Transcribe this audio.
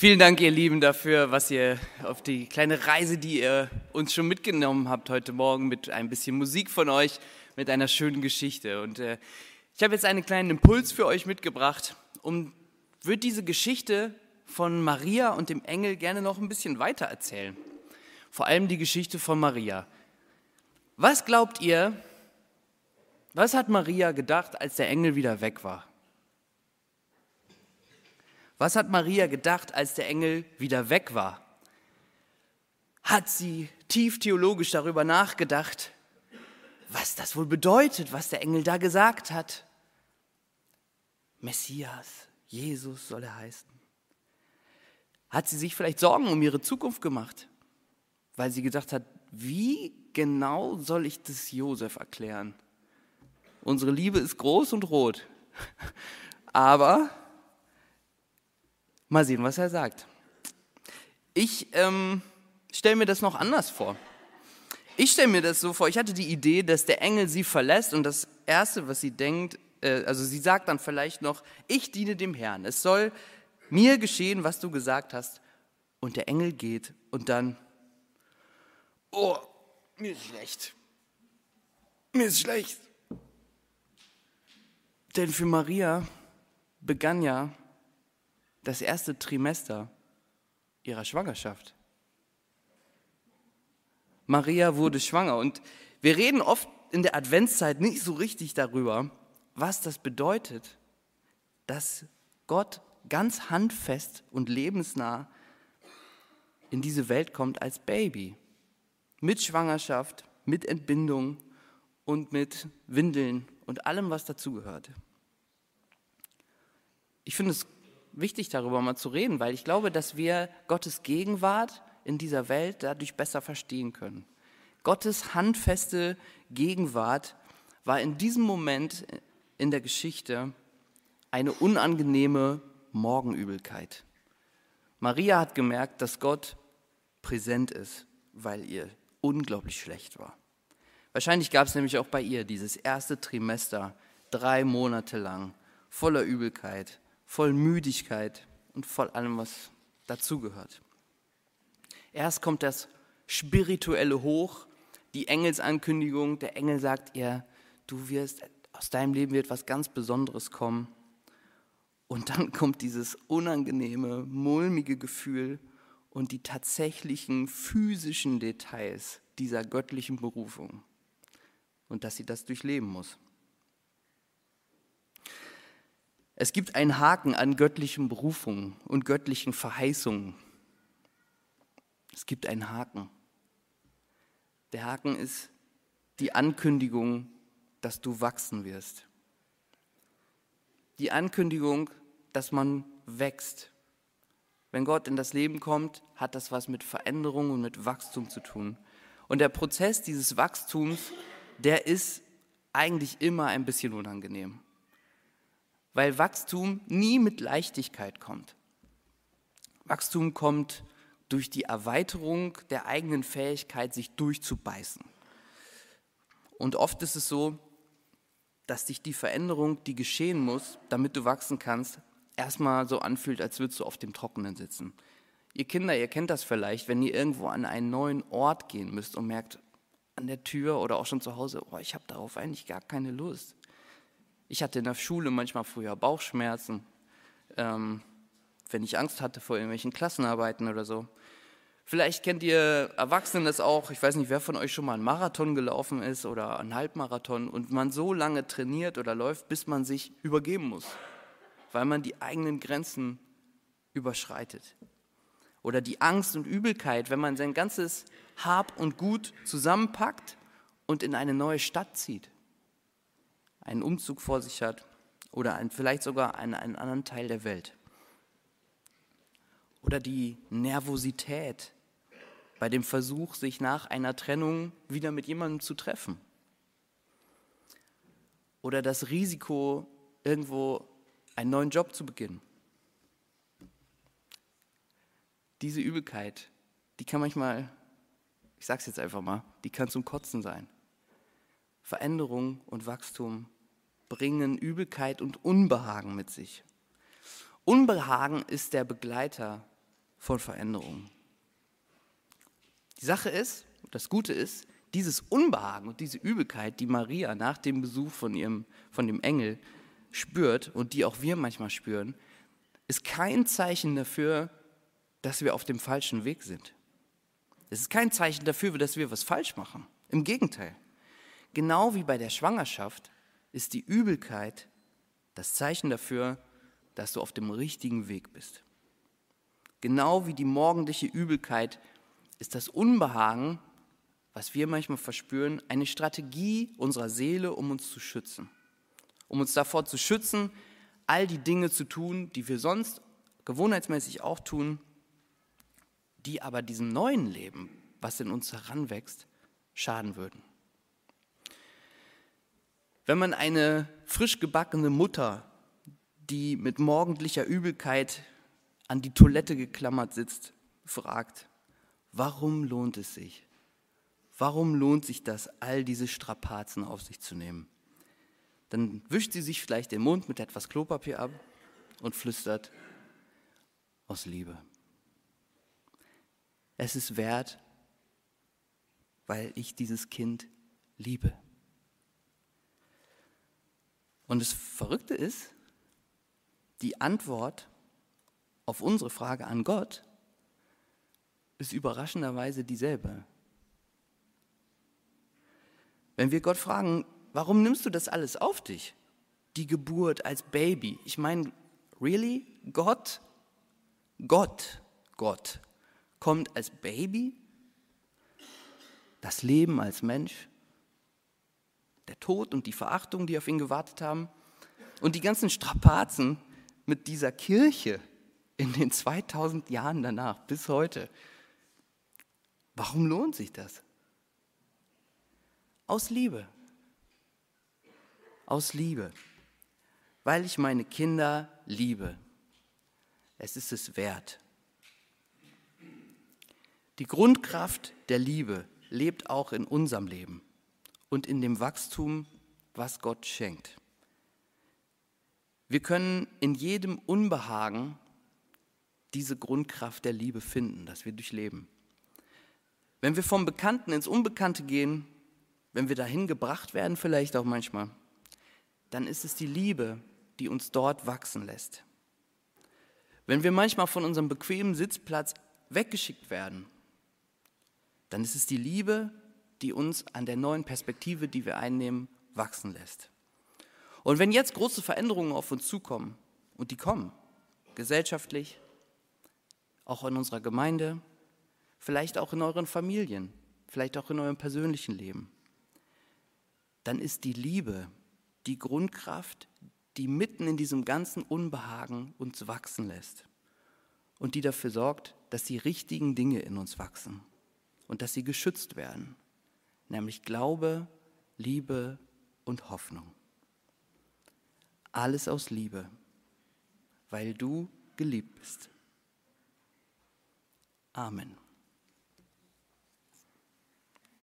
Vielen Dank, ihr Lieben, dafür, was ihr auf die kleine Reise, die ihr uns schon mitgenommen habt heute Morgen mit ein bisschen Musik von euch, mit einer schönen Geschichte. Und äh, ich habe jetzt einen kleinen Impuls für euch mitgebracht, um würde diese Geschichte von Maria und dem Engel gerne noch ein bisschen weiter erzählen. Vor allem die Geschichte von Maria. Was glaubt ihr, was hat Maria gedacht, als der Engel wieder weg war? Was hat Maria gedacht, als der Engel wieder weg war? Hat sie tief theologisch darüber nachgedacht, was das wohl bedeutet, was der Engel da gesagt hat? Messias, Jesus soll er heißen. Hat sie sich vielleicht Sorgen um ihre Zukunft gemacht, weil sie gedacht hat, wie genau soll ich das Josef erklären? Unsere Liebe ist groß und rot, aber Mal sehen, was er sagt. Ich ähm, stelle mir das noch anders vor. Ich stelle mir das so vor, ich hatte die Idee, dass der Engel sie verlässt und das Erste, was sie denkt, äh, also sie sagt dann vielleicht noch, ich diene dem Herrn. Es soll mir geschehen, was du gesagt hast. Und der Engel geht und dann, oh, mir ist schlecht. Mir ist schlecht. Denn für Maria begann ja das erste Trimester ihrer Schwangerschaft. Maria wurde schwanger und wir reden oft in der Adventszeit nicht so richtig darüber, was das bedeutet, dass Gott ganz handfest und lebensnah in diese Welt kommt als Baby. Mit Schwangerschaft, mit Entbindung und mit Windeln und allem, was dazugehört. Ich finde es wichtig, darüber mal zu reden, weil ich glaube, dass wir Gottes Gegenwart in dieser Welt dadurch besser verstehen können. Gottes handfeste Gegenwart war in diesem Moment in der Geschichte eine unangenehme Morgenübelkeit. Maria hat gemerkt, dass Gott präsent ist, weil ihr unglaublich schlecht war. Wahrscheinlich gab es nämlich auch bei ihr dieses erste Trimester, drei Monate lang, voller Übelkeit, voll Müdigkeit und voll allem, was dazugehört. Erst kommt das Spirituelle hoch, die Engelsankündigung. Der Engel sagt ihr, du wirst, aus deinem Leben wird was ganz Besonderes kommen. Und dann kommt dieses unangenehme, mulmige Gefühl und die tatsächlichen physischen Details dieser göttlichen Berufung. Und dass sie das durchleben muss. Es gibt einen Haken an göttlichen Berufungen und göttlichen Verheißungen. Es gibt einen Haken. Der Haken ist die Ankündigung, dass du wachsen wirst. Die Ankündigung, dass man wächst. Wenn Gott in das Leben kommt, hat das was mit Veränderung und mit Wachstum zu tun. Und der Prozess dieses Wachstums, der ist eigentlich immer ein bisschen unangenehm weil Wachstum nie mit Leichtigkeit kommt. Wachstum kommt durch die Erweiterung der eigenen Fähigkeit, sich durchzubeißen. Und oft ist es so, dass sich die Veränderung, die geschehen muss, damit du wachsen kannst, erstmal so anfühlt, als würdest du auf dem Trockenen sitzen. Ihr Kinder, ihr kennt das vielleicht, wenn ihr irgendwo an einen neuen Ort gehen müsst und merkt an der Tür oder auch schon zu Hause, oh, ich habe darauf eigentlich gar keine Lust. Ich hatte in der Schule manchmal früher Bauchschmerzen, ähm, wenn ich Angst hatte vor irgendwelchen Klassenarbeiten oder so. Vielleicht kennt ihr Erwachsenen das auch. Ich weiß nicht, wer von euch schon mal einen Marathon gelaufen ist oder einen Halbmarathon und man so lange trainiert oder läuft, bis man sich übergeben muss, weil man die eigenen Grenzen überschreitet. Oder die Angst und Übelkeit, wenn man sein ganzes Hab und Gut zusammenpackt und in eine neue Stadt zieht einen Umzug vor sich hat oder ein, vielleicht sogar einen, einen anderen Teil der Welt. Oder die Nervosität bei dem Versuch, sich nach einer Trennung wieder mit jemandem zu treffen. Oder das Risiko, irgendwo einen neuen Job zu beginnen. Diese Übelkeit, die kann manchmal, ich sage es jetzt einfach mal, die kann zum Kotzen sein. Veränderung und Wachstum bringen Übelkeit und Unbehagen mit sich. Unbehagen ist der Begleiter von Veränderung. Die Sache ist, das Gute ist, dieses Unbehagen und diese Übelkeit, die Maria nach dem Besuch von, ihrem, von dem Engel spürt und die auch wir manchmal spüren, ist kein Zeichen dafür, dass wir auf dem falschen Weg sind. Es ist kein Zeichen dafür, dass wir was falsch machen. Im Gegenteil. Genau wie bei der Schwangerschaft ist die Übelkeit das Zeichen dafür, dass du auf dem richtigen Weg bist. Genau wie die morgendliche Übelkeit ist das Unbehagen, was wir manchmal verspüren, eine Strategie unserer Seele, um uns zu schützen. Um uns davor zu schützen, all die Dinge zu tun, die wir sonst gewohnheitsmäßig auch tun, die aber diesem neuen Leben, was in uns heranwächst, schaden würden. Wenn man eine frisch gebackene Mutter, die mit morgendlicher Übelkeit an die Toilette geklammert sitzt, fragt, warum lohnt es sich? Warum lohnt sich das, all diese Strapazen auf sich zu nehmen? Dann wischt sie sich vielleicht den Mund mit etwas Klopapier ab und flüstert, aus Liebe. Es ist wert, weil ich dieses Kind liebe. Und das Verrückte ist, die Antwort auf unsere Frage an Gott ist überraschenderweise dieselbe. Wenn wir Gott fragen, warum nimmst du das alles auf dich? Die Geburt als Baby. Ich meine, really? Gott? Gott, Gott kommt als Baby, das Leben als Mensch, der Tod und die Verachtung, die auf ihn gewartet haben und die ganzen Strapazen mit dieser Kirche in den 2000 Jahren danach bis heute. Warum lohnt sich das? Aus Liebe. Aus Liebe. Weil ich meine Kinder liebe. Es ist es wert. Die Grundkraft der Liebe lebt auch in unserem Leben und in dem Wachstum, was Gott schenkt. Wir können in jedem Unbehagen diese Grundkraft der Liebe finden, das wir durchleben. Wenn wir vom Bekannten ins Unbekannte gehen, wenn wir dahin gebracht werden, vielleicht auch manchmal, dann ist es die Liebe, die uns dort wachsen lässt. Wenn wir manchmal von unserem bequemen Sitzplatz weggeschickt werden dann ist es die Liebe, die uns an der neuen Perspektive, die wir einnehmen, wachsen lässt. Und wenn jetzt große Veränderungen auf uns zukommen, und die kommen, gesellschaftlich, auch in unserer Gemeinde, vielleicht auch in euren Familien, vielleicht auch in eurem persönlichen Leben, dann ist die Liebe die Grundkraft, die mitten in diesem ganzen Unbehagen uns wachsen lässt und die dafür sorgt, dass die richtigen Dinge in uns wachsen und dass sie geschützt werden, nämlich Glaube, Liebe und Hoffnung. Alles aus Liebe, weil du geliebt bist. Amen.